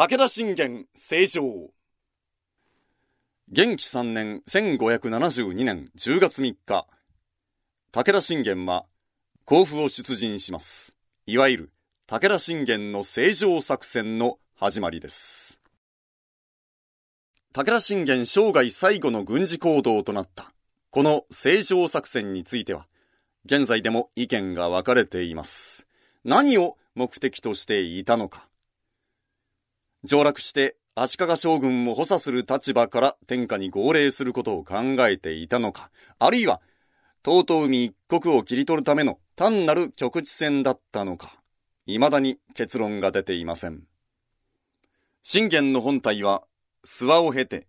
武田信玄正常。元気3年1572年10月3日、武田信玄は甲府を出陣します。いわゆる武田信玄の正常作戦の始まりです。武田信玄生涯最後の軍事行動となった、この正常作戦については、現在でも意見が分かれています。何を目的としていたのか。上洛して足利将軍を補佐する立場から天下に号令することを考えていたのか、あるいは、遠海一国を切り取るための単なる局地戦だったのか、未だに結論が出ていません。信玄の本体は、諏訪を経て、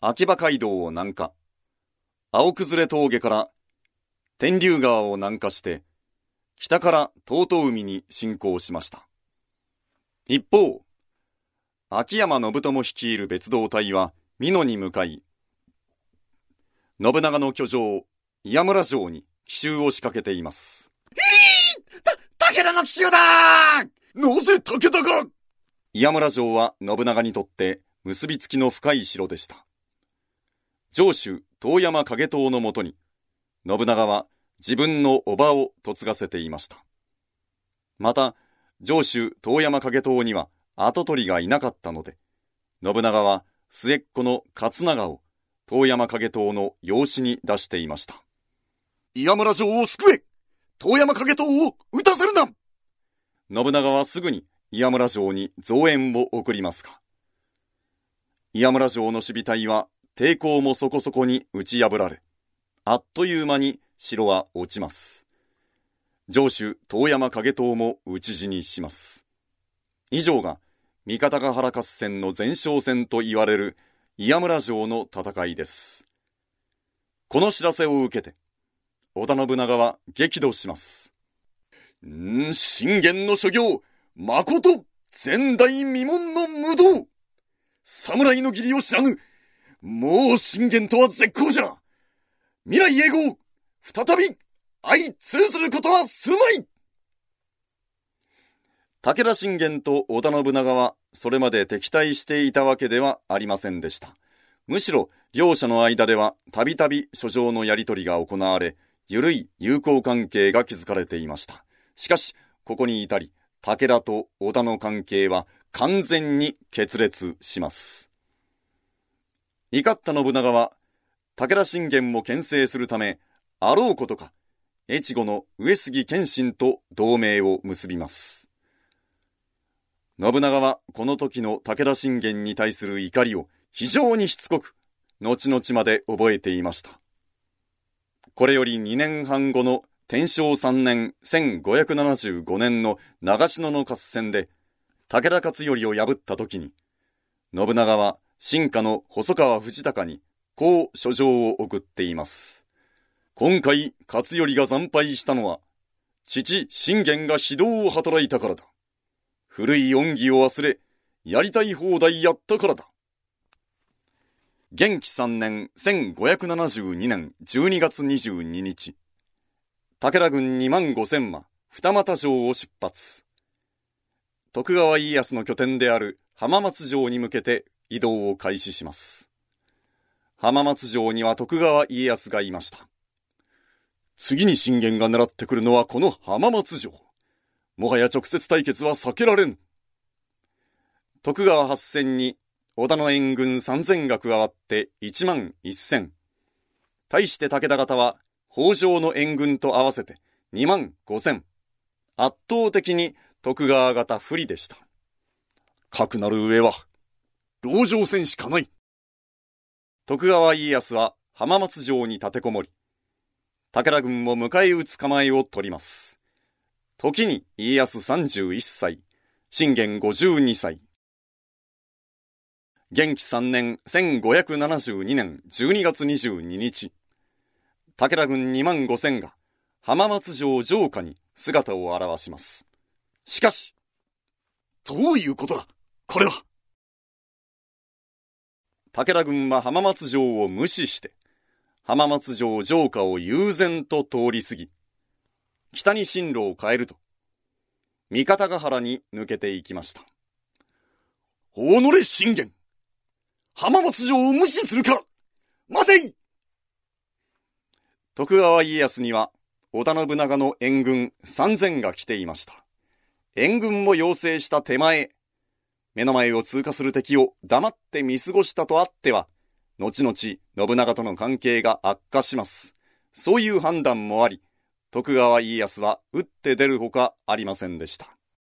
秋葉街道を南下、青崩れ峠から天竜川を南下して、北から遠海に侵攻しました。一方、秋山信友率いる別動隊は美濃に向かい、信長の居城、岩村城に奇襲を仕掛けています。武田の奇襲だなぜ武田が？岩村城は信長にとって結びつきの深い城でした。城主、遠山景遠のもとに、信長は自分の叔母を嫁がせていました。また、城主、遠山景遠には跡取りがいなかったので、信長は末っ子の勝長を遠山景遠の養子に出していました。岩村城を救え遠山景遠を撃たせるな信長はすぐに岩村城に増援を送りますが、岩村城の守備隊は抵抗もそこそこに打ち破られ、あっという間に城は落ちます。城主遠山景遠も討ち死にします。以上が三方ヶ原合戦の前哨戦と言われる岩村城の戦いです。この知らせを受けて、織田信長は激怒します。ん、信玄の所業、誠、前代未聞の無道侍の義理を知らぬもう信玄とは絶好じゃ未来永劫、再び、相通ずることはすまい武田信玄と織田信長はそれまで敵対していたわけではありませんでした。むしろ両者の間ではたびたび書状のやり取りが行われ、緩い友好関係が築かれていました。しかし、ここに至り、武田と織田の関係は完全に決裂します。怒った信長は、武田信玄を牽制するため、あろうことか、越後の上杉謙信と同盟を結びます。信長はこの時の武田信玄に対する怒りを非常にしつこく、後々まで覚えていました。これより2年半後の天正3年1575年の長篠の合戦で、武田勝頼を破った時に、信長は新家の細川藤孝にこう書状を送っています。今回勝頼が惨敗したのは、父信玄が非道を働いたからだ。古い恩義を忘れ、やりたい放題やったからだ。元気3年1572年12月22日、武田軍2万5千馬、二俣城を出発。徳川家康の拠点である浜松城に向けて移動を開始します。浜松城には徳川家康がいました。次に信玄が狙ってくるのはこの浜松城。もはや直接対決は避けられん。徳川八千に織田の援軍三千が加わって一万一千。対して武田方は北条の援軍と合わせて二万五千。圧倒的に徳川方不利でした。かくなる上は、籠城戦しかない。徳川家康は浜松城に立てこもり、武田軍を迎え撃つ構えを取ります。時に家康31歳、信玄52歳。元気3年1572年12月22日、武田軍2万5千が浜松城城下に姿を現します。しかし、どういうことだこれは。武田軍は浜松城を無視して、浜松城城下を悠然と通り過ぎ、北に進路を変えると、三方ヶ原に抜けていきました。己信玄。浜松城を無視するか待てい徳川家康には、織田信長の援軍3000が来ていました。援軍を要請した手前、目の前を通過する敵を黙って見過ごしたとあっては、後々信長との関係が悪化します。そういう判断もあり、徳川家康は打って出るほかありませんでした。